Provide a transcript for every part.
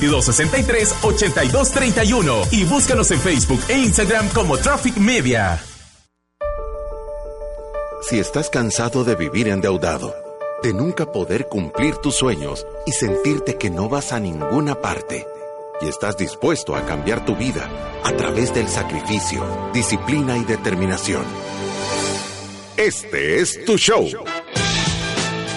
2263-8231 y búscanos en Facebook e Instagram como Traffic Media. Si estás cansado de vivir endeudado, de nunca poder cumplir tus sueños y sentirte que no vas a ninguna parte, y estás dispuesto a cambiar tu vida a través del sacrificio, disciplina y determinación. Este es tu show.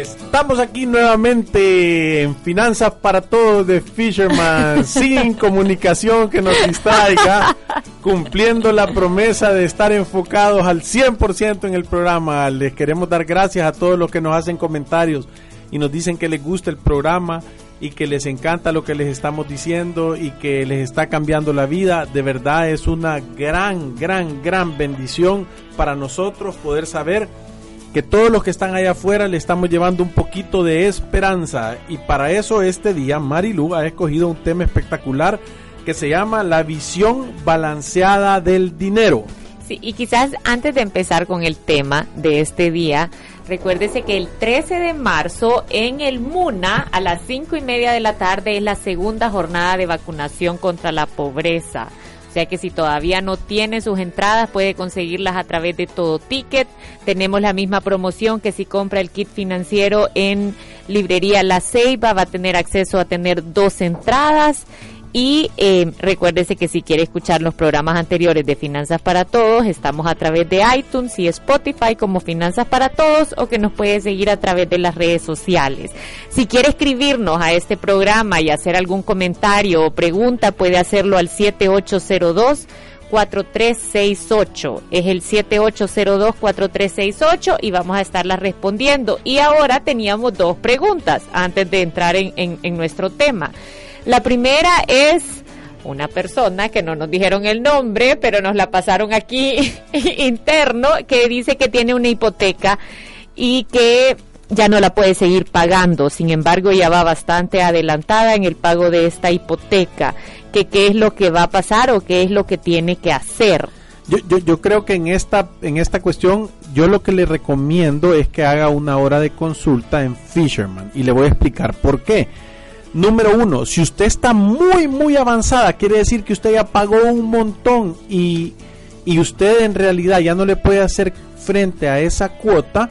Estamos aquí nuevamente en Finanzas para Todos de Fisherman, sin comunicación que nos distraiga, cumpliendo la promesa de estar enfocados al 100% en el programa. Les queremos dar gracias a todos los que nos hacen comentarios y nos dicen que les gusta el programa y que les encanta lo que les estamos diciendo y que les está cambiando la vida. De verdad es una gran, gran, gran bendición para nosotros poder saber que todos los que están allá afuera le estamos llevando un poquito de esperanza. Y para eso este día Marilu ha escogido un tema espectacular que se llama la visión balanceada del dinero. Sí, y quizás antes de empezar con el tema de este día, recuérdese que el 13 de marzo en el MUNA a las 5 y media de la tarde es la segunda jornada de vacunación contra la pobreza. O sea que si todavía no tiene sus entradas, puede conseguirlas a través de todo ticket. Tenemos la misma promoción que si compra el kit financiero en librería La Ceiba va a tener acceso a tener dos entradas y eh, recuérdese que si quiere escuchar los programas anteriores de Finanzas para Todos, estamos a través de iTunes y Spotify como Finanzas para Todos o que nos puede seguir a través de las redes sociales. Si quiere escribirnos a este programa y hacer algún comentario o pregunta, puede hacerlo al 7802. 4368. Es el 7802-4368 y vamos a estarla respondiendo. Y ahora teníamos dos preguntas antes de entrar en, en nuestro tema. La primera es una persona que no nos dijeron el nombre, pero nos la pasaron aquí interno, que dice que tiene una hipoteca y que ya no la puede seguir pagando. Sin embargo, ya va bastante adelantada en el pago de esta hipoteca. Que qué es lo que va a pasar o qué es lo que tiene que hacer. Yo, yo, yo creo que en esta, en esta cuestión, yo lo que le recomiendo es que haga una hora de consulta en Fisherman. Y le voy a explicar por qué Número uno, si usted está muy, muy avanzada, quiere decir que usted ya pagó un montón y, y usted en realidad ya no le puede hacer frente a esa cuota,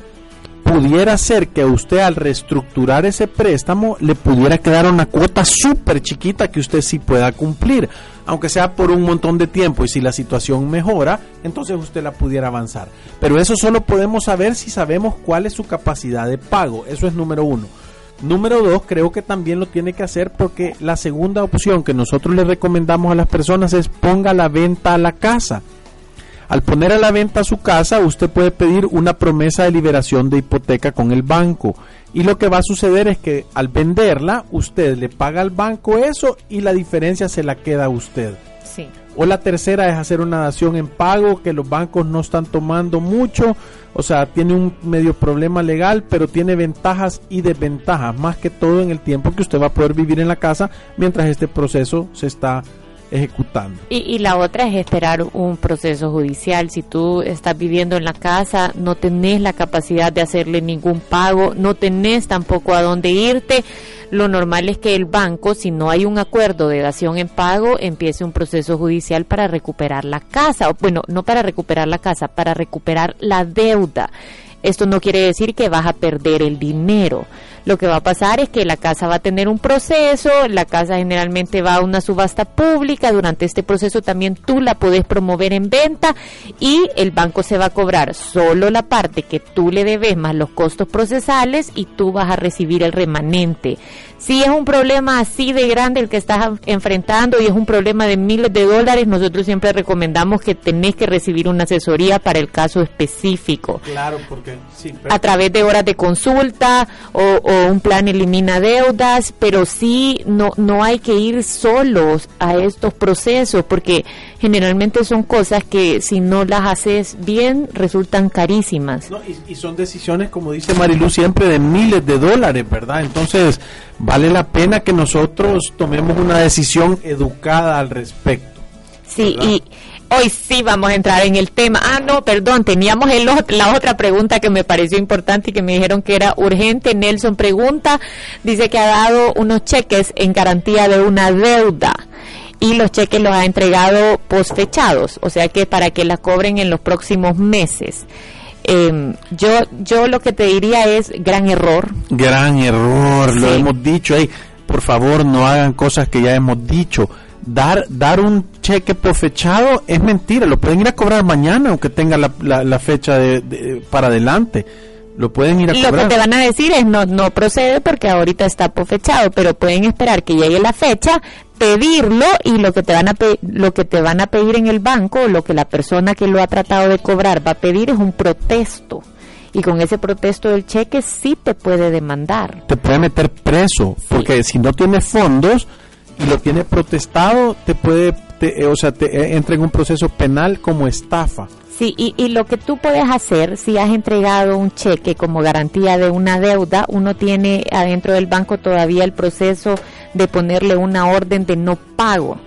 pudiera ser que usted al reestructurar ese préstamo le pudiera quedar una cuota súper chiquita que usted sí pueda cumplir, aunque sea por un montón de tiempo y si la situación mejora, entonces usted la pudiera avanzar. Pero eso solo podemos saber si sabemos cuál es su capacidad de pago, eso es número uno. Número dos, creo que también lo tiene que hacer porque la segunda opción que nosotros le recomendamos a las personas es ponga la venta a la casa. Al poner a la venta su casa, usted puede pedir una promesa de liberación de hipoteca con el banco. Y lo que va a suceder es que al venderla, usted le paga al banco eso y la diferencia se la queda a usted. Sí. O la tercera es hacer una dación en pago que los bancos no están tomando mucho o sea, tiene un medio problema legal, pero tiene ventajas y desventajas, más que todo en el tiempo que usted va a poder vivir en la casa mientras este proceso se está ejecutando. Y, la otra es esperar un proceso judicial. Si tú estás viviendo en la casa, no tenés la capacidad de hacerle ningún pago, no tenés tampoco a dónde irte, lo normal es que el banco, si no hay un acuerdo de dación en pago, empiece un proceso judicial para recuperar la casa. Bueno, no para recuperar la casa, para recuperar la deuda. Esto no quiere decir que vas a perder el dinero, lo que va a pasar es que la casa va a tener un proceso, la casa generalmente va a una subasta pública, durante este proceso también tú la puedes promover en venta y el banco se va a cobrar solo la parte que tú le debes más los costos procesales y tú vas a recibir el remanente. Si es un problema así de grande el que estás enfrentando y es un problema de miles de dólares, nosotros siempre recomendamos que tenés que recibir una asesoría para el caso específico. Claro, porque sí, a través de horas de consulta o, un plan elimina deudas, pero sí no no hay que ir solos a estos procesos porque generalmente son cosas que si no las haces bien resultan carísimas. y, y son decisiones, como dice Marilu, siempre de miles de dólares, ¿verdad? Entonces vale la pena que nosotros tomemos una decisión educada al respecto. Sí, y hoy sí vamos a entrar en el tema. Ah, no, perdón, teníamos el, la otra pregunta que me pareció importante y que me dijeron que era urgente. Nelson pregunta, dice que ha dado unos cheques en garantía de una deuda y los cheques los ha entregado posfechados, o sea que para que la cobren en los próximos meses. Eh, yo, yo lo que te diría es gran error. Gran error, lo hemos dicho. ahí por favor, no hagan cosas que ya hemos dicho. Dar, dar un cheque por fechado es mentira. Lo pueden ir a cobrar mañana, aunque tenga la, la, fecha de, para adelante. Lo pueden ir a cobrar. Lo que te van a decir es no, no procede porque ahorita está por fechado, pero pueden esperar que llegue la fecha, pedirlo y lo que te van a lo que te van a pedir en el banco, lo que la persona que lo ha tratado de cobrar va a pedir es un protesto. Y con ese protesto del cheque sí te puede demandar. Te puede meter preso, porque si no tiene fondos y lo tiene protestado, te puede, eh, o sea, te eh, entra en un proceso penal como estafa. Sí, y, y, lo que tú puedes hacer, si has entregado un cheque como garantía de una deuda, uno tiene adentro del banco todavía el proceso de ponerle una orden de no pago.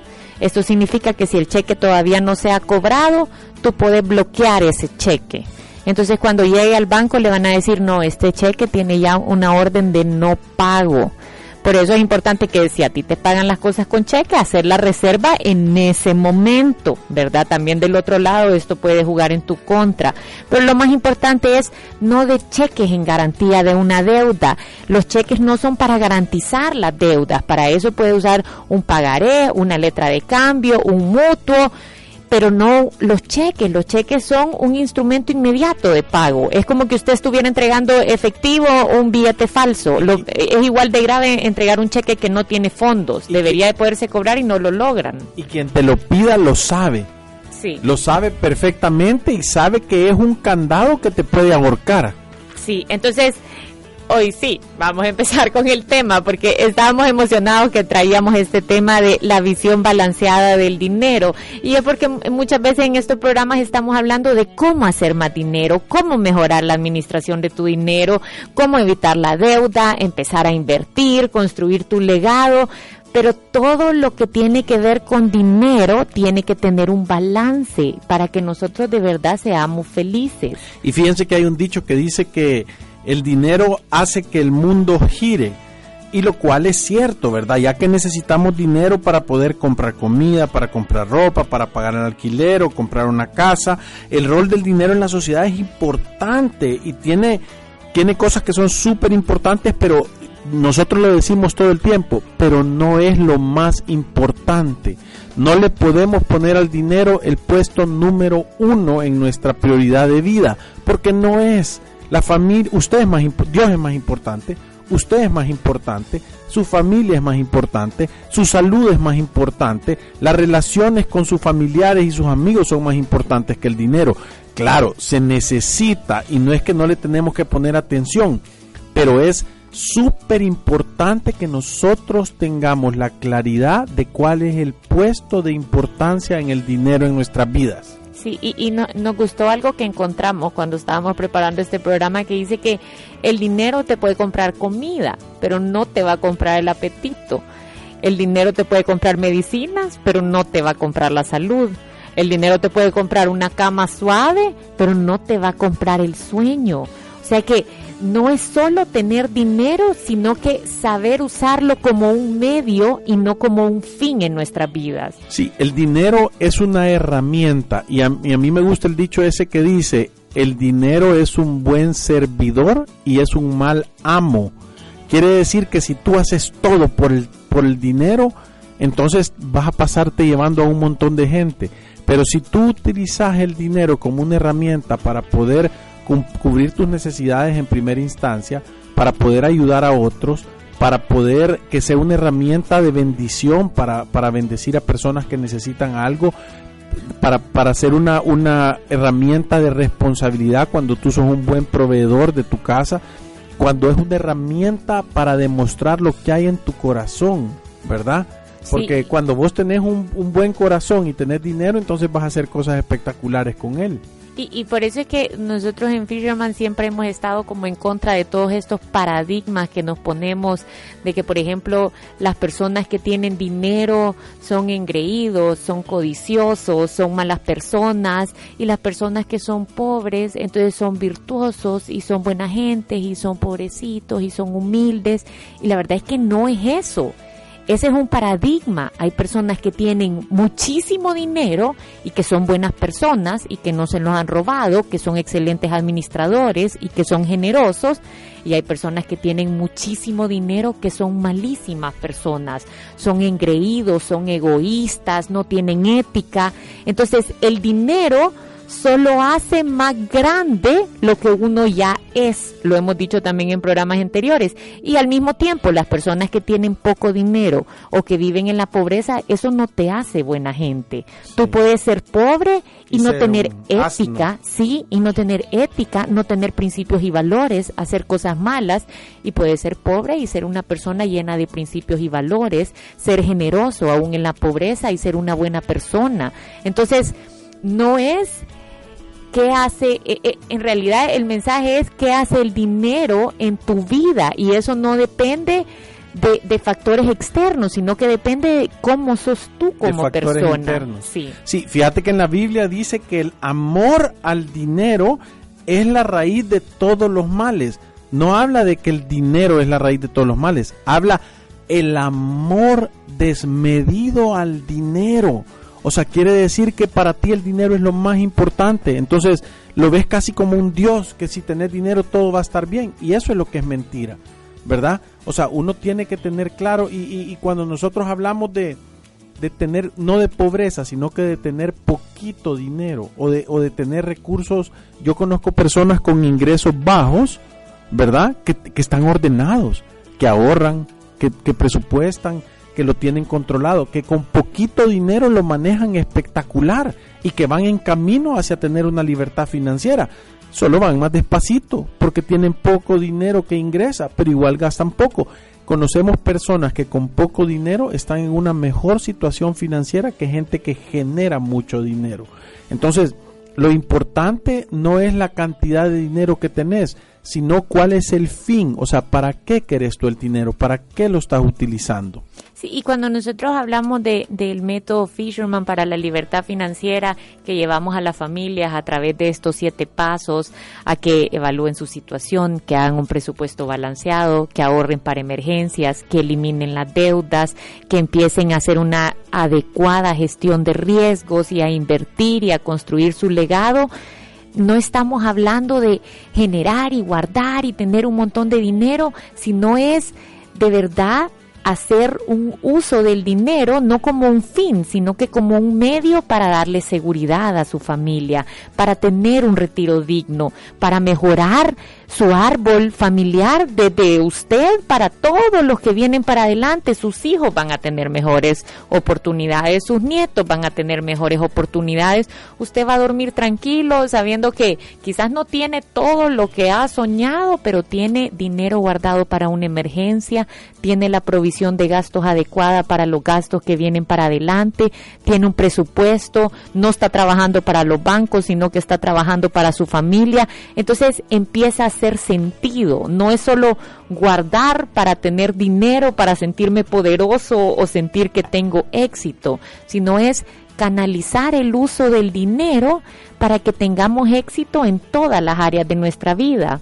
Esto significa que si el cheque todavía no se ha cobrado, tú puedes bloquear ese cheque. Entonces cuando llegue al banco le van a decir, no, este cheque tiene ya una orden de no pago. Por eso es importante que si a ti te pagan las cosas con cheque, hacer la reserva en ese momento, ¿verdad? También del otro lado esto puede jugar en tu contra. Pero lo más importante es no de cheques en garantía de una deuda. Los cheques no son para garantizar las deudas. Para eso puede usar un pagaré, una letra de cambio, un mutuo pero no los cheques. Los cheques son un instrumento inmediato de pago. Es como que usted estuviera entregando efectivo o un billete falso. es igual de grave entregar un cheque que no tiene fondos. Debería de poderse cobrar y no lo logran. Y quien te lo pida lo sabe. Sí. Lo sabe perfectamente y sabe que es un candado que te puede ahorcar. Sí, entonces hoy sí, vamos a empezar con el tema porque estábamos emocionados que traíamos este tema de la visión balanceada del dinero y es porque muchas veces en estos programas estamos hablando de cómo hacer más dinero, cómo mejorar la administración de tu dinero, cómo evitar la deuda, empezar a invertir, construir tu legado, pero todo lo que tiene que ver con dinero tiene que tener un balance para que nosotros de verdad seamos felices. Y fíjense que hay un dicho que dice que el dinero hace que el mundo gire. Y lo cual es cierto, ¿verdad? Ya que necesitamos dinero para poder comprar comida, para comprar ropa, para pagar el alquiler o comprar una casa. El rol del dinero en la sociedad es importante y tiene, tiene cosas que son súper importantes, pero nosotros lo decimos todo el tiempo, pero no es lo más importante. No le podemos poner al dinero el puesto número uno en nuestra prioridad de vida, porque no es. La familia, usted es más, Dios es más importante, usted es más importante, su familia es más importante, su salud es más importante, las relaciones con sus familiares y sus amigos son más importantes que el dinero. Claro, se necesita y no es que no le tenemos que poner atención, pero es súper importante que nosotros tengamos la claridad de cuál es el puesto de importancia en el dinero en nuestras vidas. Sí, y, nos gustó algo que encontramos cuando estábamos preparando este programa que dice que el dinero te puede comprar comida, pero no te va a comprar el apetito. El dinero te puede comprar medicinas, pero no te va a comprar la salud. El dinero te puede comprar una cama suave, pero no te va a comprar el sueño. O sea que no es solo tener dinero, sino que saber usarlo como un medio y no como un fin en nuestras vidas. Sí, el dinero es una herramienta y a, mí me gusta el dicho ese que dice, el dinero es un buen servidor y es un mal amo. Quiere decir que si tú haces todo por el, por el dinero, entonces vas a pasarte llevando a un montón de gente. Pero si tú utilizas el dinero como una herramienta para poder cubrir tus necesidades en primera instancia, para poder ayudar a otros, para poder que sea una herramienta de bendición para, para bendecir a personas que necesitan algo, para, para ser una, una herramienta de responsabilidad cuando tú sos un buen proveedor de tu casa, cuando es una herramienta para demostrar lo que hay en tu corazón, ¿verdad? Porque cuando vos tenés un, un, buen corazón y tenés dinero, entonces vas a hacer cosas espectaculares con él. Y, y, por eso es que nosotros en Fisherman siempre hemos estado como en contra de todos estos paradigmas que nos ponemos de que, por ejemplo, las personas que tienen dinero son engreídos, son codiciosos, son malas personas y las personas que son pobres entonces son virtuosos y son buena gente y son pobrecitos y son humildes y la verdad es que no es eso. Ese es un paradigma. Hay personas que tienen muchísimo dinero y que son buenas personas y que no se los han robado, que son excelentes administradores y que son generosos. Y hay personas que tienen muchísimo dinero que son malísimas personas, son engreídos, son egoístas, no tienen ética. Entonces el dinero solo hace más grande lo que uno ya es. Lo hemos dicho también en programas anteriores. Y al mismo tiempo, las personas que tienen poco dinero o que viven en la pobreza, eso no te hace buena gente. Tú puedes ser pobre y, no tener ética, sí, y no tener ética, no tener principios y valores, hacer cosas malas. Y puedes ser pobre y ser una persona llena de principios y valores, ser generoso aún en la pobreza y ser una buena persona. Entonces, no es qué hace, eh, eh, en realidad el mensaje es qué hace el dinero en tu vida y eso no depende de, factores externos, sino que depende de cómo sos tú como persona. Sí. sí, fíjate que en la Biblia dice que el amor al dinero es la raíz de todos los males. No habla de que el dinero es la raíz de todos los males, habla el amor desmedido al dinero. O sea, quiere decir que para ti el dinero es lo más importante. Entonces lo ves casi como un Dios, que si tenés dinero todo va a estar bien. Y eso es lo que es mentira, ¿verdad? O sea, uno tiene que tener claro y, cuando nosotros hablamos de, de, tener, no de pobreza, sino que de tener poquito dinero o de, o de tener recursos, yo conozco personas con ingresos bajos, ¿verdad? Que, que están ordenados, que ahorran, que, que presupuestan, que lo tienen controlado, que con poquito dinero lo manejan espectacular y que van en camino hacia tener una libertad financiera. Solo van más despacito porque tienen poco dinero que ingresa, pero igual gastan poco. Conocemos personas que con poco dinero están en una mejor situación financiera que gente que genera mucho dinero. Entonces, lo importante no es la cantidad de dinero que tenés, sino cuál es el fin, o sea, para qué querés tú el dinero, para qué lo estás utilizando. Sí, y cuando nosotros hablamos de, del método Fisherman para la libertad financiera que llevamos a las familias a través de estos siete pasos, a que evalúen su situación, que hagan un presupuesto balanceado, que ahorren para emergencias, que eliminen las deudas, que empiecen a hacer una adecuada gestión de riesgos y a invertir y a construir su legado, no estamos hablando de generar y guardar y tener un montón de dinero, sino es de verdad hacer un uso del dinero no como un fin, sino que como un medio para darle seguridad a su familia, para tener un retiro digno, para mejorar su árbol familiar desde usted para todos los que vienen para adelante. Sus hijos van a tener mejores oportunidades, sus nietos van a tener mejores oportunidades. Usted va a dormir tranquilo sabiendo que quizás no tiene todo lo que ha soñado, pero tiene dinero guardado para una emergencia, tiene la provisión de gastos adecuada para los gastos que vienen para adelante, tiene un presupuesto, no está trabajando para los bancos, sino que está trabajando para su familia. Entonces empieza a sentido, no es solo guardar para tener dinero, para sentirme poderoso o sentir que tengo éxito, sino es canalizar el uso del dinero para que tengamos éxito en todas las áreas de nuestra vida.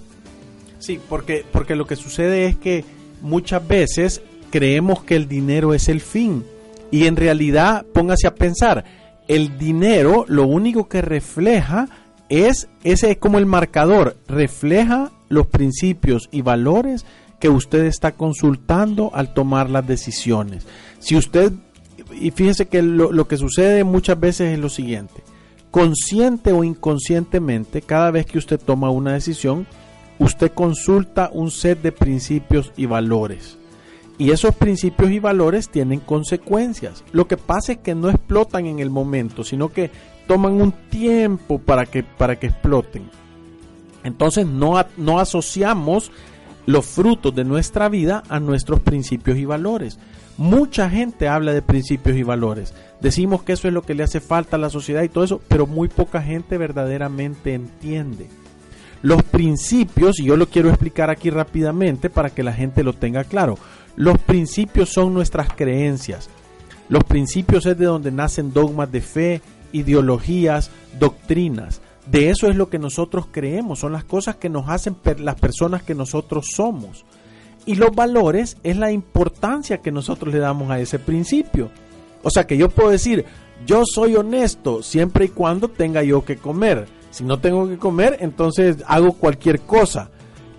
Sí, porque, porque lo que sucede es que muchas veces creemos que el dinero es el fin y en realidad póngase a pensar, el dinero lo único que refleja es, ese es como el marcador, refleja los principios y valores que usted está consultando al tomar las decisiones. Si usted, y fíjese que lo, lo que sucede muchas veces es lo siguiente, consciente o inconscientemente, cada vez que usted toma una decisión, usted consulta un set de principios y valores. Y esos principios y valores tienen consecuencias. Lo que pasa es que no explotan en el momento, sino que toman un tiempo para que, para que exploten. Entonces no, no asociamos los frutos de nuestra vida a nuestros principios y valores. Mucha gente habla de principios y valores. Decimos que eso es lo que le hace falta a la sociedad y todo eso, pero muy poca gente verdaderamente entiende. Los principios, y yo lo quiero explicar aquí rápidamente para que la gente lo tenga claro, los principios son nuestras creencias. Los principios es de donde nacen dogmas de fe, ideologías, doctrinas. De eso es lo que nosotros creemos, son las cosas que nos hacen las personas que nosotros somos. Y los valores es la importancia que nosotros le damos a ese principio. O sea que yo puedo decir, yo soy honesto siempre y cuando tenga yo que comer si no tengo que comer, entonces hago cualquier cosa.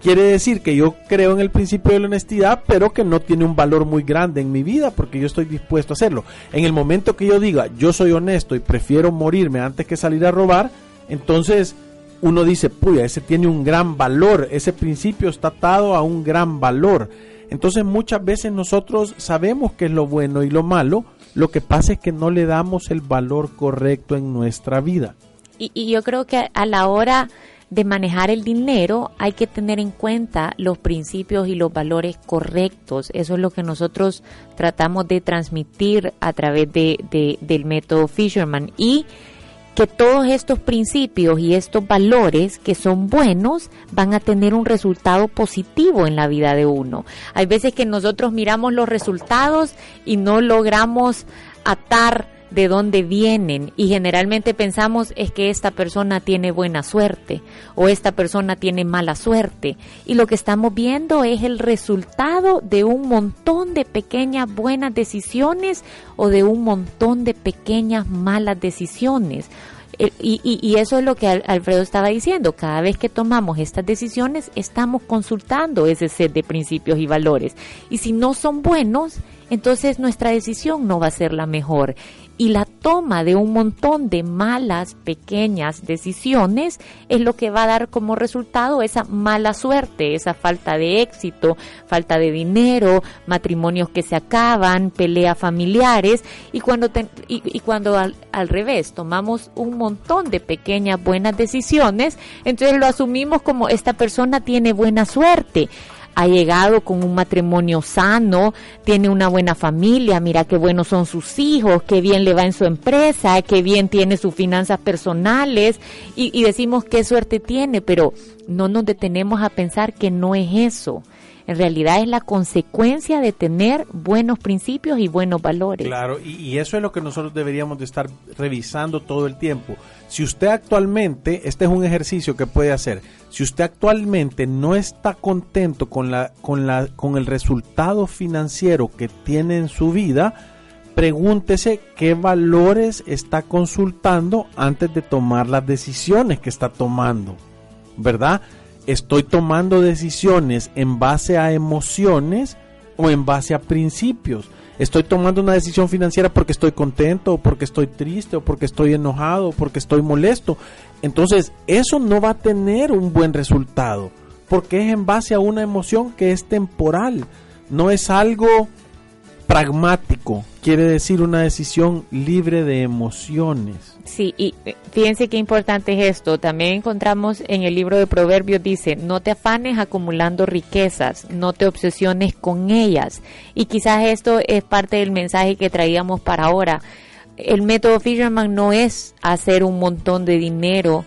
Quiere decir que yo creo en el principio de la honestidad, pero que no tiene un valor muy grande en mi vida porque yo estoy dispuesto a hacerlo. En el momento que yo diga yo soy honesto y prefiero morirme antes que salir a robar, entonces uno dice, puya, ese tiene un gran valor, ese principio está atado a un gran valor. Entonces muchas veces nosotros sabemos qué es lo bueno y lo malo, lo que pasa es que no le damos el valor correcto en nuestra vida y, yo creo que a la hora de manejar el dinero hay que tener en cuenta los principios y los valores correctos. Eso es lo que nosotros tratamos de transmitir a través de, del método Fisherman y que todos estos principios y estos valores que son buenos van a tener un resultado positivo en la vida de uno. Hay veces que nosotros miramos los resultados y no logramos atar de dónde vienen y generalmente pensamos es que esta persona tiene buena suerte o esta persona tiene mala suerte y lo que estamos viendo es el resultado de un montón de pequeñas buenas decisiones o de un montón de pequeñas malas decisiones. Eh, y, y, eso es lo que Alfredo estaba diciendo. Cada vez que tomamos estas decisiones, estamos consultando ese set de principios y valores. Y si no son buenos, entonces nuestra decisión no va a ser la mejor y la toma de un montón de malas pequeñas decisiones es lo que va a dar como resultado esa mala suerte, esa falta de éxito, falta de dinero, matrimonios que se acaban, peleas familiares. Y cuando y, cuando al, al revés tomamos un montón de pequeñas buenas decisiones, entonces lo asumimos como esta persona tiene buena suerte ha llegado con un matrimonio sano, tiene una buena familia, mira qué buenos son sus hijos, qué bien le va en su empresa, qué bien tiene sus finanzas personales y, y decimos qué suerte tiene, pero no nos detenemos a pensar que no es eso en realidad es la consecuencia de tener buenos principios y buenos valores. Claro, y, eso es lo que nosotros deberíamos de estar revisando todo el tiempo. Si usted actualmente, este es un ejercicio que puede hacer, si usted actualmente no está contento con, la, con, la, con el resultado financiero que tiene en su vida, pregúntese qué valores está consultando antes de tomar las decisiones que está tomando, ¿verdad? Estoy tomando decisiones en base a emociones o en base a principios. Estoy tomando una decisión financiera porque estoy contento, o porque estoy triste, o porque estoy enojado, o porque estoy molesto. Entonces, eso no va a tener un buen resultado, porque es en base a una emoción que es temporal, no es algo pragmático, quiere decir una decisión libre de emociones. Sí, y eh, fíjense qué importante es esto. También encontramos en el libro de Proverbios, dice, no te afanes acumulando riquezas, no te obsesiones con ellas. Y quizás esto es parte del mensaje que traíamos para ahora. El método Fisherman no es hacer un montón de dinero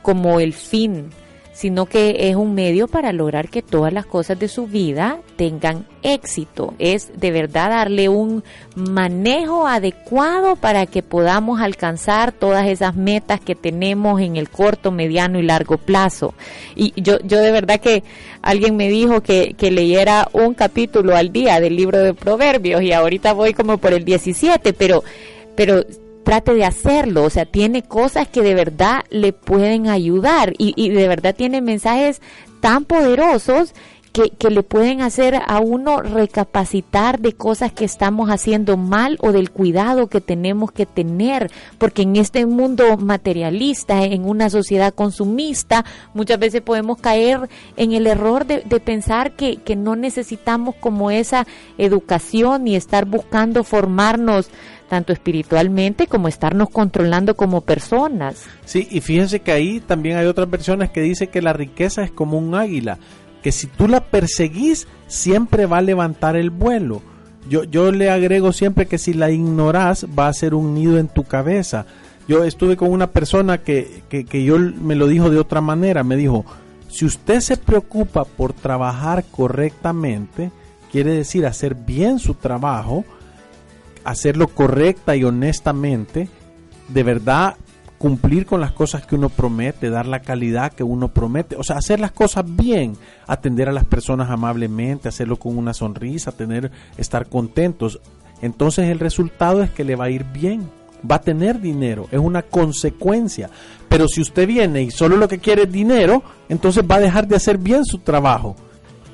como el fin sino que es un medio para lograr que todas las cosas de su vida tengan éxito. Es de verdad darle un manejo adecuado para que podamos alcanzar todas esas metas que tenemos en el corto, mediano y largo plazo. Y yo, yo de verdad que alguien me dijo que, que leyera un capítulo al día del libro de Proverbios y ahorita voy como por el 17, pero pero trate de hacerlo, o sea, tiene cosas que de verdad le pueden ayudar y, de verdad tiene mensajes tan poderosos que, que, le pueden hacer a uno recapacitar de cosas que estamos haciendo mal o del cuidado que tenemos que tener, porque en este mundo materialista, en una sociedad consumista, muchas veces podemos caer en el error de, de pensar que, que no necesitamos como esa educación y estar buscando formarnos tanto espiritualmente como estarnos controlando como personas. Sí, y fíjense que ahí también hay otras versiones que dicen que la riqueza es como un águila que si tú la perseguís, siempre va a levantar el vuelo. Yo, yo le agrego siempre que si la ignoras, va a ser un nido en tu cabeza. Yo estuve con una persona que, que, que yo me lo dijo de otra manera. Me dijo, si usted se preocupa por trabajar correctamente, quiere decir hacer bien su trabajo, hacerlo correcta y honestamente, de verdad cumplir con las cosas que uno promete, dar la calidad que uno promete, o sea, hacer las cosas bien, atender a las personas amablemente, hacerlo con una sonrisa, tener, estar contentos. Entonces el resultado es que le va a ir bien, va a tener dinero, es una consecuencia. Pero si usted viene y solo lo que quiere es dinero, entonces va a dejar de hacer bien su trabajo.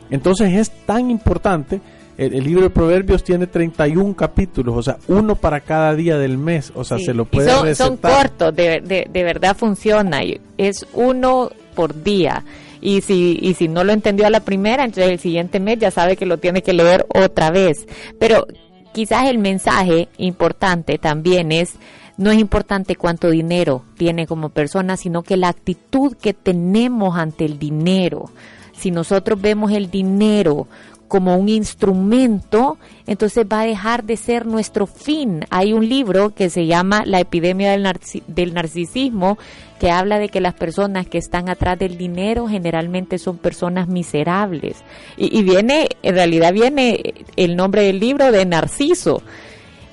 Entonces es tan importante el, el, libro de Proverbios tiene 31 capítulos, o sea, uno para cada día del mes, o sea, Sí. se lo puede son, son cortos, de, de, de verdad funciona. Es uno por día. Y si, y si no lo entendió a la primera, entonces el siguiente mes ya sabe que lo tiene que leer otra vez. Pero quizás el mensaje importante también es, no es importante cuánto dinero tiene como persona, sino que la actitud que tenemos ante el dinero. Si nosotros vemos el dinero como un instrumento, entonces va a dejar de ser nuestro fin. Hay un libro que se llama La epidemia del, del narcisismo, que habla de que las personas que están atrás del dinero generalmente son personas miserables. Y, y viene, en realidad viene el nombre del libro de Narciso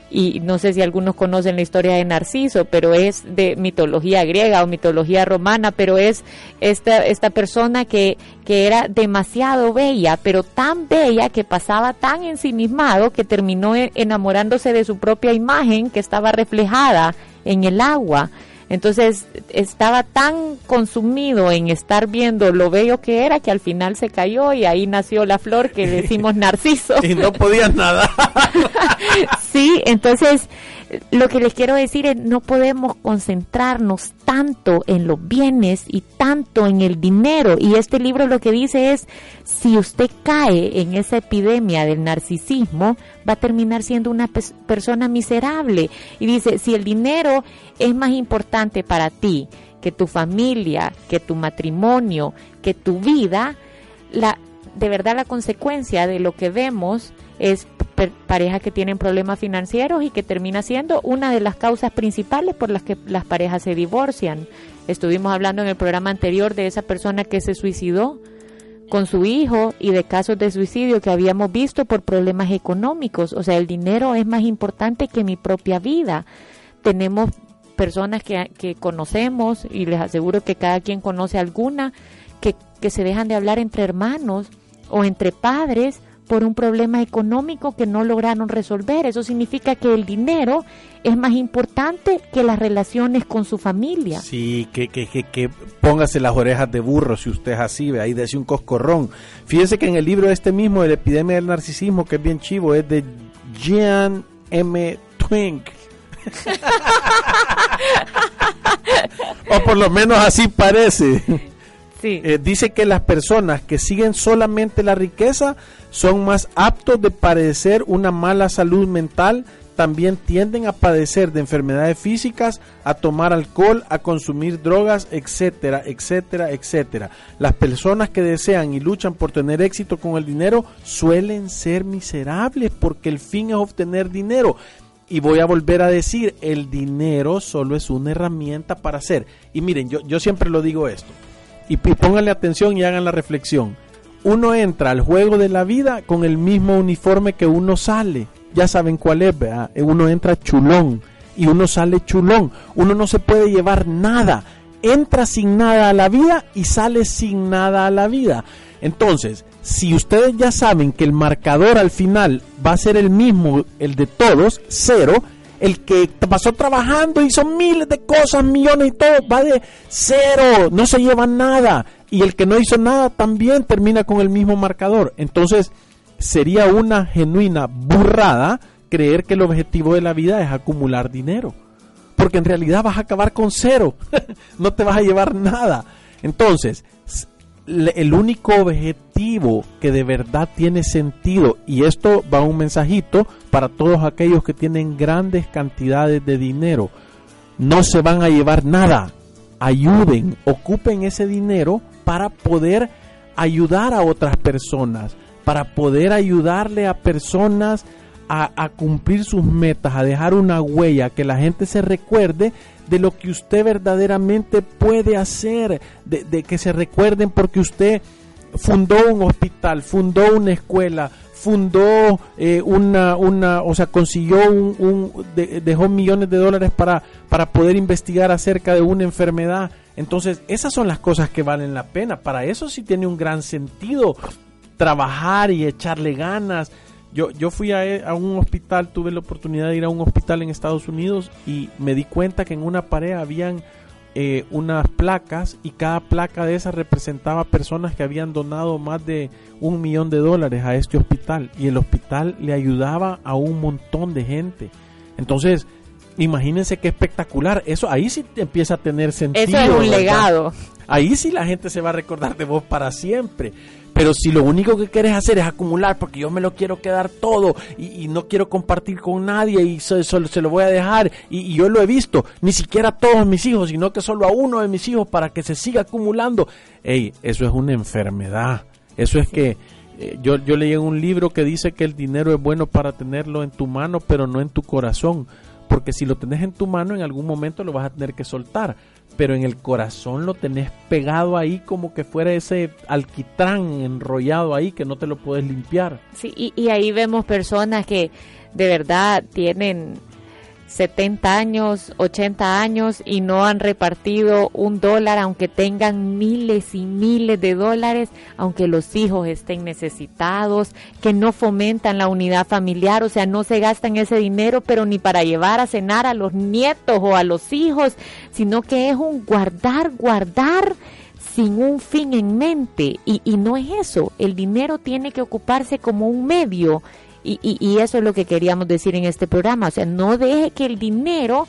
y no sé si algunos conocen la historia de Narciso, pero es de mitología griega o mitología romana, pero es esta, esta persona que, que era demasiado bella, pero tan bella que pasaba tan ensimismado que terminó e- enamorándose de su propia imagen que estaba reflejada en el agua. Entonces estaba tan consumido en estar viendo lo bello que era que al final se cayó y ahí nació la flor que decimos narciso. Y no podías nada. Sí, entonces lo que les quiero decir es no podemos concentrarnos tanto en los bienes y tanto en el dinero. Y este libro lo que dice es, si usted cae en esa epidemia del narcisismo, va a terminar siendo una persona miserable. Y dice, si el dinero es más importante para ti que tu familia, que tu matrimonio, que tu vida, la, de verdad la consecuencia de lo que vemos es parejas que tienen problemas financieros y que termina siendo una de las causas principales por las que las parejas se divorcian. Estuvimos hablando en el programa anterior de esa persona que se suicidó con su hijo y de casos de suicidio que habíamos visto por problemas económicos. O sea, el dinero es más importante que mi propia vida. Tenemos personas que, que conocemos y les aseguro que cada quien conoce alguna que, que se dejan de hablar entre hermanos o entre padres por un problema económico que no lograron resolver. Eso significa que el dinero es más importante que las relaciones con su familia. Sí, que, que, que, que póngase las orejas de burro si usted es así, ve ahí decía un coscorrón. Fíjese que en el libro este mismo, de la epidemia del narcisismo, que es bien chivo, es de Jean M. Twink. o por lo menos así parece. Eh, dice que las personas que siguen solamente la riqueza son más aptos de padecer una mala salud mental, también tienden a padecer de enfermedades físicas, a tomar alcohol, a consumir drogas, etcétera, etcétera, etcétera. Las personas que desean y luchan por tener éxito con el dinero suelen ser miserables porque el fin es obtener dinero. Y voy a volver a decir, el dinero solo es una herramienta para hacer. Y miren, yo, yo siempre lo digo esto y, y pónganle atención y hagan la reflexión. Uno entra al juego de la vida con el mismo uniforme que uno sale. Ya saben cuál es, ¿verdad? Eh, Uno entra chulón y uno sale chulón. Uno no se puede llevar nada. Entra sin nada a la vida y sale sin nada a la vida. Entonces, si ustedes ya saben que el marcador al final va a ser el mismo, el de todos, cero, el que pasó trabajando, hizo miles de cosas, millones y todo, va de cero, no se lleva nada. y el que no hizo nada también termina con el mismo marcador. Entonces, sería una genuina burrada creer que el objetivo de la vida es acumular dinero. Porque en realidad vas a acabar con cero. no te vas a llevar nada. Entonces, el único objetivo que de verdad tiene sentido, y esto va un mensajito para todos aquellos que tienen grandes cantidades de dinero, no se van a llevar nada. Ayuden, ocupen ese dinero para poder ayudar a otras personas, para poder ayudarle a personas a, cumplir sus metas, a dejar una huella, que la gente se recuerde de lo que usted verdaderamente puede hacer, de, que se recuerden porque usted fundó un hospital, fundó una escuela, fundó eh, una, una, o sea, consiguió un, dejó millones de dólares para, para poder investigar acerca de una enfermedad. Entonces, esas son las cosas que valen la pena. Para eso sí tiene un gran sentido trabajar y echarle ganas. Yo, yo fui a, a, un hospital, tuve la oportunidad de ir a un hospital en Estados Unidos y me di cuenta que en una pared habían eh, unas placas y cada placa de esas representaba personas que habían donado más de un millón de dólares a este hospital y el hospital le ayudaba a un montón de gente. Entonces, imagínense qué espectacular. Eso ahí sí empieza a tener sentido. Eso es un legado. Ahí sí la gente se va a recordar de vos para siempre. Pero si lo único que quieres hacer es acumular, porque yo me lo quiero quedar todo y, no quiero compartir con nadie y solo se lo voy a dejar, y, yo lo he visto, ni siquiera a todos mis hijos, sino que solo a uno de mis hijos para que se siga acumulando. Ey, eso es una enfermedad. Eso es que eh, yo, yo leí en un libro que dice que el dinero es bueno para tenerlo en tu mano, pero no en tu corazón. Porque si lo tenés en tu mano, en algún momento lo vas a tener que soltar pero en el corazón lo tenés pegado ahí como que fuera ese alquitrán enrollado ahí que no te lo puedes limpiar. Sí, y, y ahí vemos personas que de verdad tienen 70 años, 80 años y no han repartido un dólar, aunque tengan miles y miles de dólares, aunque los hijos estén necesitados, que no fomentan la unidad familiar, o sea, no se gastan ese dinero, pero ni para llevar a cenar a los nietos o a los hijos, sino que es un guardar, guardar sin un fin en mente. Y, y no es eso, el dinero tiene que ocuparse como un medio y, y, eso es lo que queríamos decir en este programa. O sea, no deje que el dinero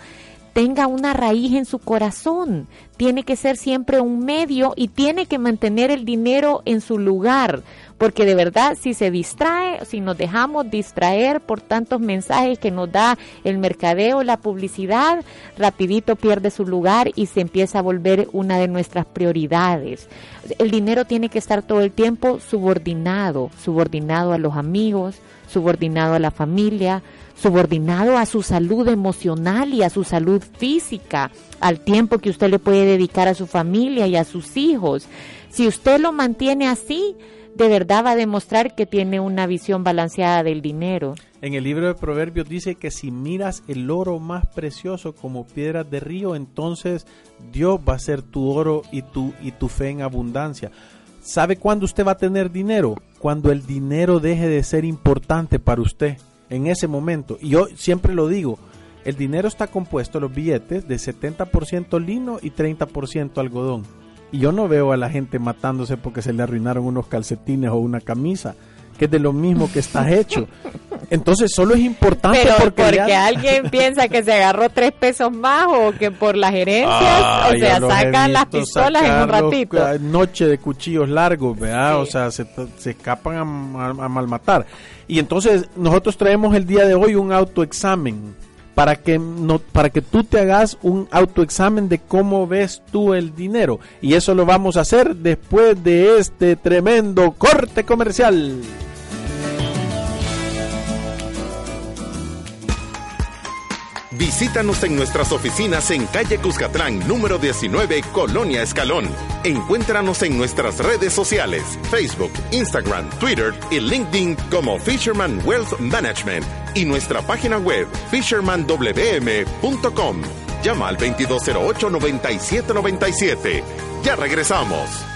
tenga una raíz en su corazón. Tiene que ser siempre un medio y tiene que mantener el dinero en su lugar. Porque de verdad, si se distrae, si nos dejamos distraer por tantos mensajes que nos da el mercadeo, la publicidad, rapidito pierde su lugar y se empieza a volver una de nuestras prioridades. El dinero tiene que estar todo el tiempo subordinado, subordinado a los amigos, subordinado a la familia, subordinado a su salud emocional y a su salud física, al tiempo que usted le puede dedicar a su familia y a sus hijos. Si usted lo mantiene así, de verdad va a demostrar que tiene una visión balanceada del dinero. En el libro de Proverbios dice que si miras el oro más precioso como piedras de río, entonces Dios va a ser tu oro y tu, y tu fe en abundancia. ¿Sabe cuándo usted va a tener dinero? Cuando el dinero deje de ser importante para usted. En ese momento. Y yo siempre lo digo, el dinero está compuesto, los billetes, de 70% lino y 30% algodón. Y yo no veo a la gente matándose porque se le arruinaron unos calcetines o una camisa que es de lo mismo que estás hecho. Entonces solo es importante porque, alguien piensa que se agarró tres pesos más o que por las gerencias, o sea, sacan las pistolas en un ratito. Noche de cuchillos largos, ¿verdad? O sea, se, escapan a, a, malmatar. Y entonces nosotros traemos el día de hoy un autoexamen para que no para que tú te hagas un autoexamen de cómo ves tú el dinero y eso lo vamos a hacer después de este tremendo corte comercial. Visítanos en nuestras oficinas en calle Cuscatlán, número 19, Colonia Escalón. Encuéntranos en nuestras redes sociales, Facebook, Instagram, Twitter y LinkedIn como Fisherman Wealth Management y nuestra página web fishermanwm.com. Llama al 2208-9797. Ya regresamos.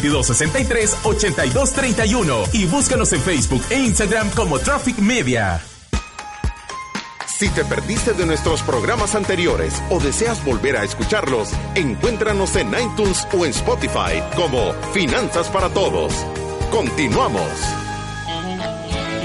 2263-8231 y búscanos en Facebook e Instagram como Traffic Media. Si te perdiste de nuestros programas anteriores o deseas volver a escucharlos, encuéntranos en iTunes o en Spotify como Finanzas para Todos. Continuamos.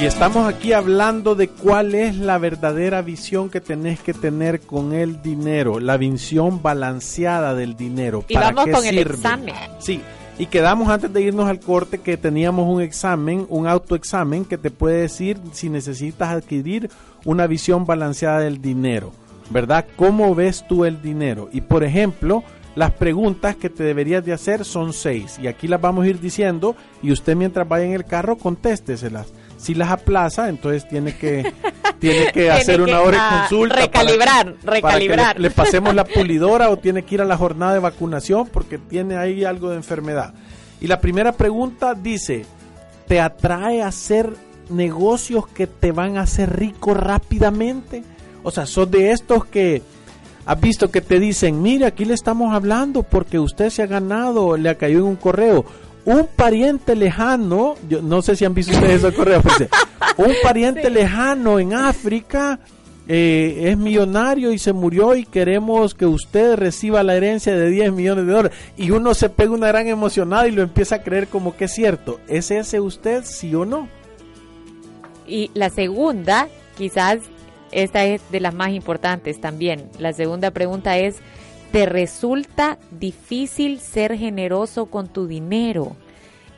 Y estamos aquí hablando de cuál es la verdadera visión que tenés que tener con el dinero, la visión balanceada del dinero. Y vamos con el examen. Sí, y quedamos antes de irnos al corte que teníamos un examen, un autoexamen que te puede decir si necesitas adquirir una visión balanceada del dinero, ¿verdad? ¿Cómo ves tú el dinero? Y por ejemplo, las preguntas que te deberías de hacer son seis y aquí las vamos a ir diciendo y usted mientras vaya en el carro contésteselas si las aplaza, entonces tiene que tiene que hacer una hora de ah, consulta. Recalibrar, recalibrar. le, pasemos la pulidora o tiene que ir a la jornada de vacunación porque tiene ahí algo de enfermedad. Y la primera pregunta dice, ¿te atrae hacer negocios que te van a hacer rico rápidamente? O sea, son de estos que has visto que te dicen, mire, aquí le estamos hablando porque usted se ha ganado, le ha caído en un correo un pariente lejano, yo no sé si han visto ustedes esos correos, pues, un pariente lejano en África eh, es millonario y se murió y queremos que usted reciba la herencia de 10 millones de dólares. Y uno se pega una gran emocionada y lo empieza a creer como que es cierto. ¿Es ese usted, sí o no? Y la segunda, quizás esta es de las más importantes también. La segunda pregunta es, ¿Te resulta difícil ser generoso con tu dinero?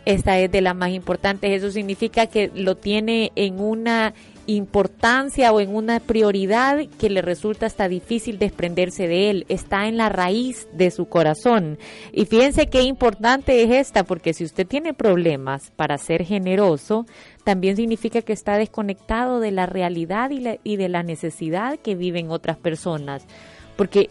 Esta es de las más importantes. Eso significa que lo tiene en una importancia o en una prioridad que le resulta hasta difícil desprenderse de él. Está en la raíz de su corazón. Y fíjense qué importante es esta, porque si usted tiene problemas para ser generoso, también significa que está desconectado de la realidad y, y de la necesidad que viven otras personas. Porque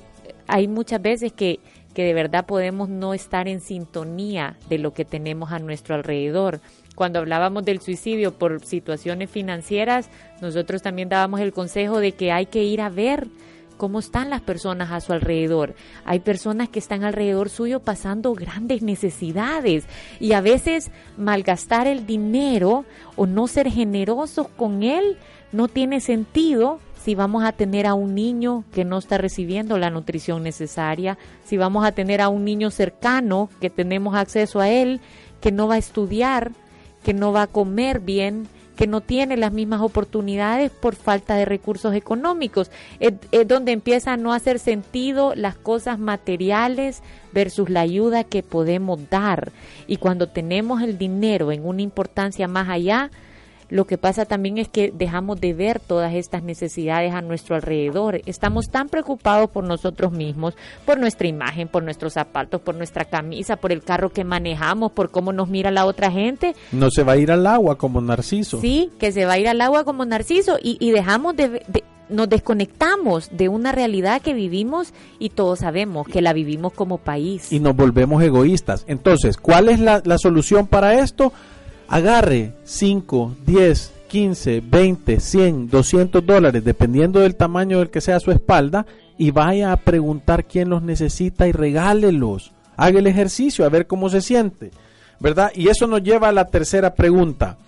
hay muchas veces que, que de verdad podemos no estar en sintonía de lo que tenemos a nuestro alrededor. Cuando hablábamos del suicidio por situaciones financieras, nosotros también dábamos el consejo de que hay que ir a ver cómo están las personas a su alrededor. Hay personas que están alrededor suyo pasando grandes necesidades y a veces malgastar el dinero o no ser generosos con él no tiene sentido si vamos a tener a un niño que no está recibiendo la nutrición necesaria, si vamos a tener a un niño cercano que tenemos acceso a él, que no va a estudiar, que no va a comer bien, que no tiene las mismas oportunidades por falta de recursos económicos. Es, donde empieza a no hacer sentido las cosas materiales versus la ayuda que podemos dar. Y cuando tenemos el dinero en una importancia más allá, lo que pasa también es que dejamos de ver todas estas necesidades a nuestro alrededor. Estamos tan preocupados por nosotros mismos, por nuestra imagen, por nuestros zapatos, por nuestra camisa, por el carro que manejamos, por cómo nos mira la otra gente. No se va a ir al agua como Narciso. Sí, que se va a ir al agua como Narciso y, dejamos de, nos desconectamos de una realidad que vivimos y todos sabemos que la vivimos como país. Y nos volvemos egoístas. Entonces, ¿cuál es la, la solución para esto? Agarre 5, 10, 15, 20, 100, 200 dólares, dependiendo del tamaño del que sea su espalda, y vaya a preguntar quién los necesita y regálelos. Haga el ejercicio a ver cómo se siente, ¿verdad? Y eso nos lleva a la tercera pregunta.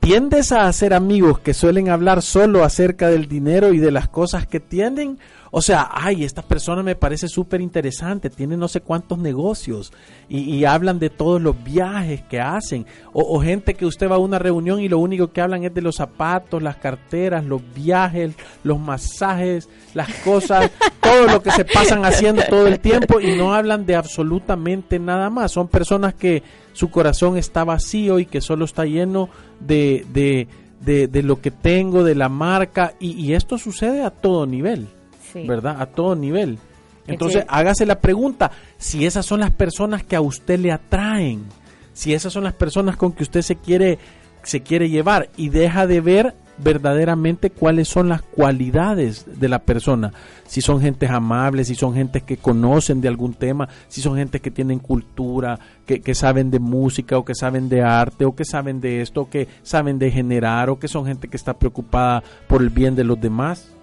¿Tiendes a hacer amigos que suelen hablar solo acerca del dinero y de las cosas que tienen? O sea, ay, esta persona me parece súper interesante, tiene no sé cuántos negocios y, hablan de todos los viajes que hacen. O, gente que usted va a una reunión y lo único que hablan es de los zapatos, las carteras, los viajes, los masajes, las cosas, todo lo que se pasan haciendo todo el tiempo y no hablan de absolutamente nada más. Son personas que su corazón está vacío y que solo está lleno de, de, de, lo que tengo, de la marca y esto sucede a todo nivel. ¿Verdad? A todo nivel. Entonces, hágase la pregunta, si esas son las personas que a usted le atraen, si esas son las personas con que usted se quiere se quiere llevar y deja de ver verdaderamente cuáles son las cualidades de la persona. Si son gentes amables, si son gentes que conocen de algún tema, si son gentes que tienen cultura, que, que, saben de música o que saben de arte o que saben de esto, o que saben de generar o que son gente que está preocupada por el bien de los demás.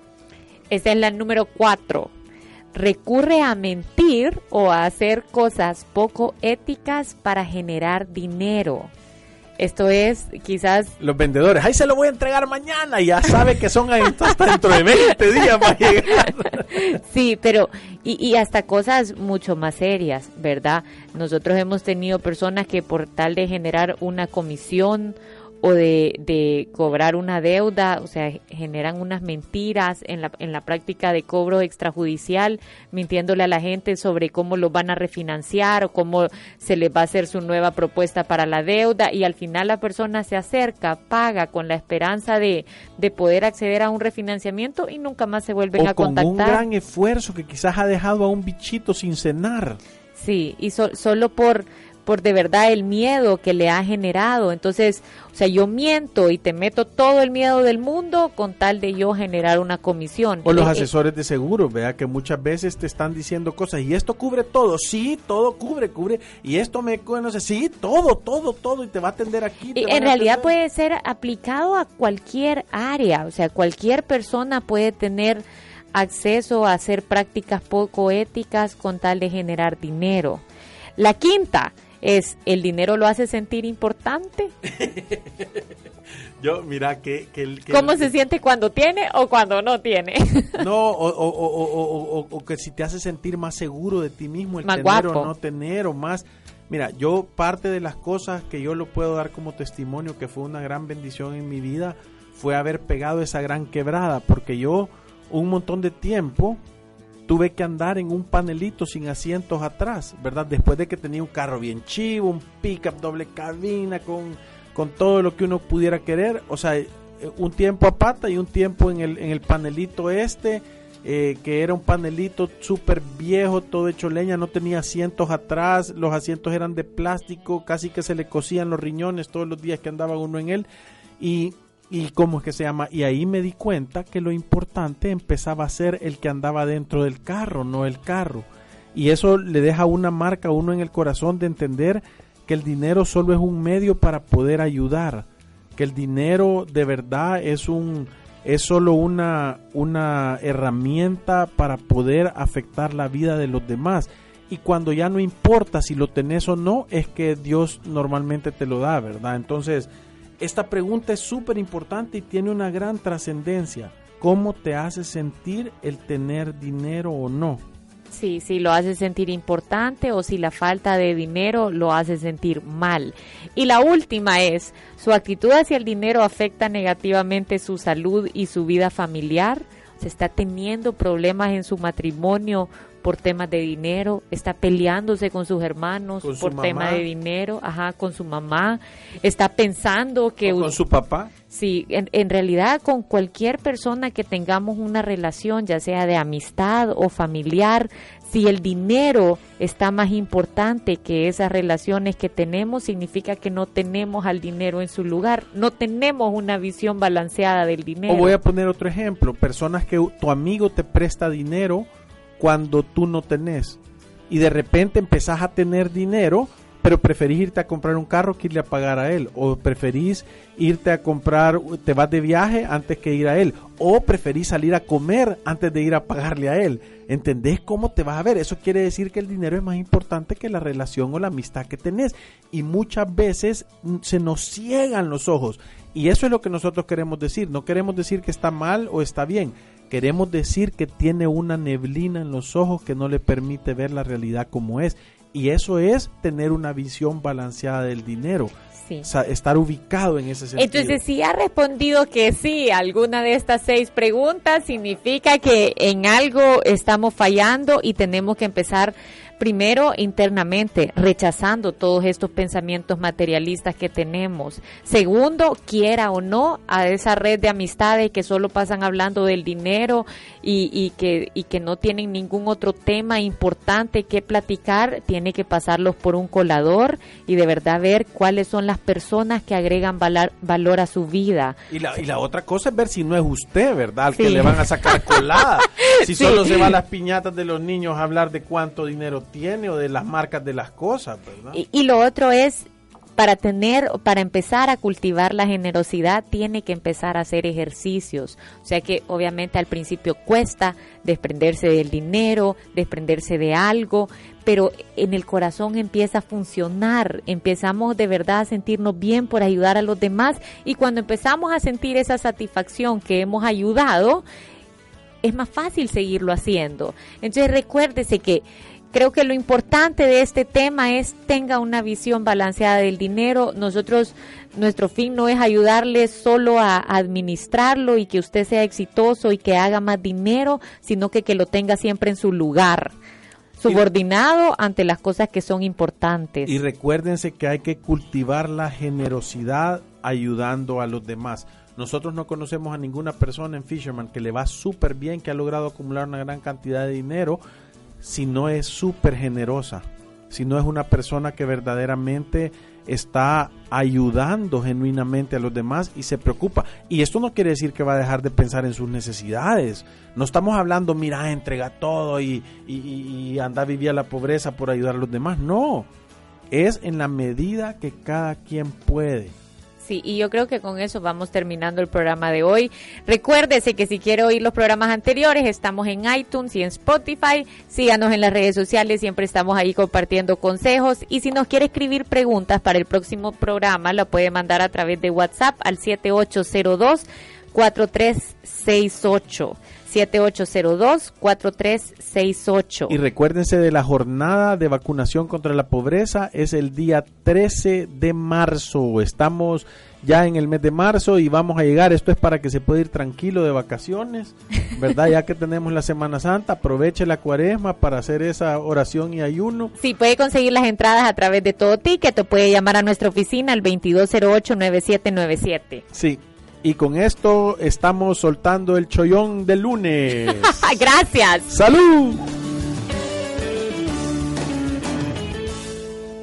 Esa es la número cuatro. Recurre a mentir o a hacer cosas poco éticas para generar dinero. Esto es quizás... Los vendedores, ahí se lo voy a entregar mañana, ya sabe que son hasta dentro de 20 días para llegar. Sí, pero y, y, hasta cosas mucho más serias, ¿verdad? Nosotros hemos tenido personas que por tal de generar una comisión o de, de, cobrar una deuda, o sea, generan unas mentiras en la, en la práctica de cobro extrajudicial, mintiéndole a la gente sobre cómo lo van a refinanciar o cómo se les va a hacer su nueva propuesta para la deuda y al final la persona se acerca, paga con la esperanza de, de poder acceder a un refinanciamiento y nunca más se vuelven o a con contactar. un gran esfuerzo que quizás ha dejado a un bichito sin cenar. Sí, y so, solo por por de verdad el miedo que le ha generado. Entonces, o sea, yo miento y te meto todo el miedo del mundo con tal de yo generar una comisión. O los Eh, eh, asesores de seguros, vea que muchas veces te están diciendo cosas y esto cubre todo, sí, todo cubre, cubre, y esto me sé, sí, todo, todo, todo, y te va a atender aquí. Y en realidad puede ser aplicado a cualquier área, o sea, cualquier persona puede tener acceso a hacer prácticas poco éticas con tal de generar dinero. La quinta es, ¿el dinero lo hace sentir importante? Yo, mira, que, que, ¿Cómo el- se siente cuando tiene o cuando no tiene? No, o, o- o- o- o- o que si te hace sentir más seguro de ti mismo, el Más tener guapo. o no tener, o más. Mira, yo parte de las cosas que yo lo puedo dar como testimonio, que fue una gran bendición en mi vida, fue haber pegado esa gran quebrada, porque yo un montón de tiempo tuve que andar en un panelito sin asientos atrás, ¿verdad? Después de que tenía un carro bien chivo, un pickup doble cabina con, con todo lo que uno pudiera querer, o sea, eh, un tiempo a pata y un tiempo en el, en el panelito este, eh, que era un panelito súper viejo, todo hecho leña, no tenía asientos atrás, los asientos eran de plástico, casi que se le cosían los riñones todos los días que andaba uno en él, y, y cómo es que se llama, y ahí me di cuenta que lo importante empezaba a ser el que andaba dentro del carro, no el carro, y eso le deja una marca a uno en el corazón de entender que el dinero solo es un medio para poder ayudar, que el dinero de verdad es un es solo una una herramienta para poder afectar la vida de los demás. Y cuando ya no importa si lo tenés o no es que Dios normalmente te lo da, ¿verdad? Entonces, esta pregunta es súper importante y tiene una gran trascendencia. ¿Cómo te hace sentir el tener dinero o no? Sí, si lo hace sentir importante o si la falta de dinero lo hace sentir mal. Y la última es, ¿su actitud hacia el dinero afecta negativamente su salud y su vida familiar? ¿Se está teniendo problemas en su matrimonio por temas de dinero? ¿Está peleándose con sus hermanos Con su por mamá. de dinero? Ajá, con su mamá. ¿Está pensando que... ¿O con su papá? Sí, en, en realidad con cualquier persona que tengamos una relación, ya sea de amistad o familiar, si el dinero está más importante que esas relaciones que tenemos, significa que no tenemos al dinero en su lugar, no tenemos una visión balanceada del dinero. O voy a poner otro ejemplo, personas que tu amigo te presta dinero cuando tú no tenés y de repente empezás a tener dinero, pero preferís irte a comprar un carro que irle a pagar a él o preferís irte a comprar, te vas de viaje antes que ir a él o preferís salir a comer antes de ir a pagarle a él. ¿Entendés cómo te vas a ver? Eso quiere decir que el dinero es más importante que la relación o la amistad que tenés y muchas veces mm, se nos ciegan los ojos y eso es lo que nosotros queremos decir. No queremos decir que está mal o está bien. Queremos decir que tiene una neblina en los ojos que no le permite ver la realidad como es. Y eso es tener una visión balanceada del dinero. Sí. O sea, estar ubicado en ese sentido. Entonces, si ha respondido que sí a alguna de estas seis preguntas, significa que en algo estamos fallando y tenemos que empezar primero internamente, rechazando todos estos pensamientos materialistas que tenemos. Segundo, quiera o no, a esa red de amistades que solo pasan hablando del dinero y, y que, y que no tienen ningún otro tema importante que platicar, tiene que pasarlos por un colador y de verdad ver cuáles son las personas que agregan valor, valor a su vida. Y la, y la otra cosa es ver si no es usted, ¿verdad? Al que le van a sacar colada. Si solo se va a las piñatas de los niños a hablar de cuánto dinero tiene o de las marcas de las cosas, ¿verdad? Y, y lo otro es para tener, para empezar a cultivar la generosidad, tiene que empezar a hacer ejercicios. O sea que obviamente al principio cuesta desprenderse del dinero, desprenderse de algo, pero en el corazón empieza a funcionar, empezamos de verdad a sentirnos bien por ayudar a los demás y cuando empezamos a sentir esa satisfacción que hemos ayudado, es más fácil seguirlo haciendo. Entonces recuérdese que Creo que lo importante de este tema es tenga una visión balanceada del dinero. Nosotros, nuestro fin no es ayudarle solo a administrarlo y que usted sea exitoso y que haga más dinero, sino que que lo tenga siempre en su lugar subordinado ante las cosas que son importantes. Y recuérdense que hay que cultivar la generosidad ayudando a los demás. Nosotros no conocemos a ninguna persona en Fisherman que le va súper bien, que ha logrado acumular una gran cantidad de dinero, si no es súper generosa, si no es una persona que verdaderamente está ayudando genuinamente a los demás y se preocupa. Y esto no quiere decir que va a dejar de pensar en sus necesidades. No estamos hablando, mira, entrega todo y, y, y anda a vivir a la pobreza por ayudar a los demás. No, es en la medida que cada quien puede. Sí, y yo creo que con eso vamos terminando el programa de hoy. Recuérdese que si quiere oír los programas anteriores, estamos en iTunes y en Spotify. Síganos en las redes sociales, siempre estamos ahí compartiendo consejos. Y si nos quiere escribir preguntas para el próximo programa, la puede mandar a través de WhatsApp al 7802 4368. 7802-4368. Y recuérdense de la jornada de vacunación contra la pobreza, es el día 13 de marzo. Estamos ya en el mes de marzo y vamos a llegar. Esto es para que se pueda ir tranquilo de vacaciones, ¿verdad? Ya que tenemos la Semana Santa, aproveche la cuaresma para hacer esa oración y ayuno. Sí, puede conseguir las entradas a través de todo ticket o puede llamar a nuestra oficina al 2208-9797. Sí, y con esto estamos soltando el chollón del lunes. Gracias. ¡Salud!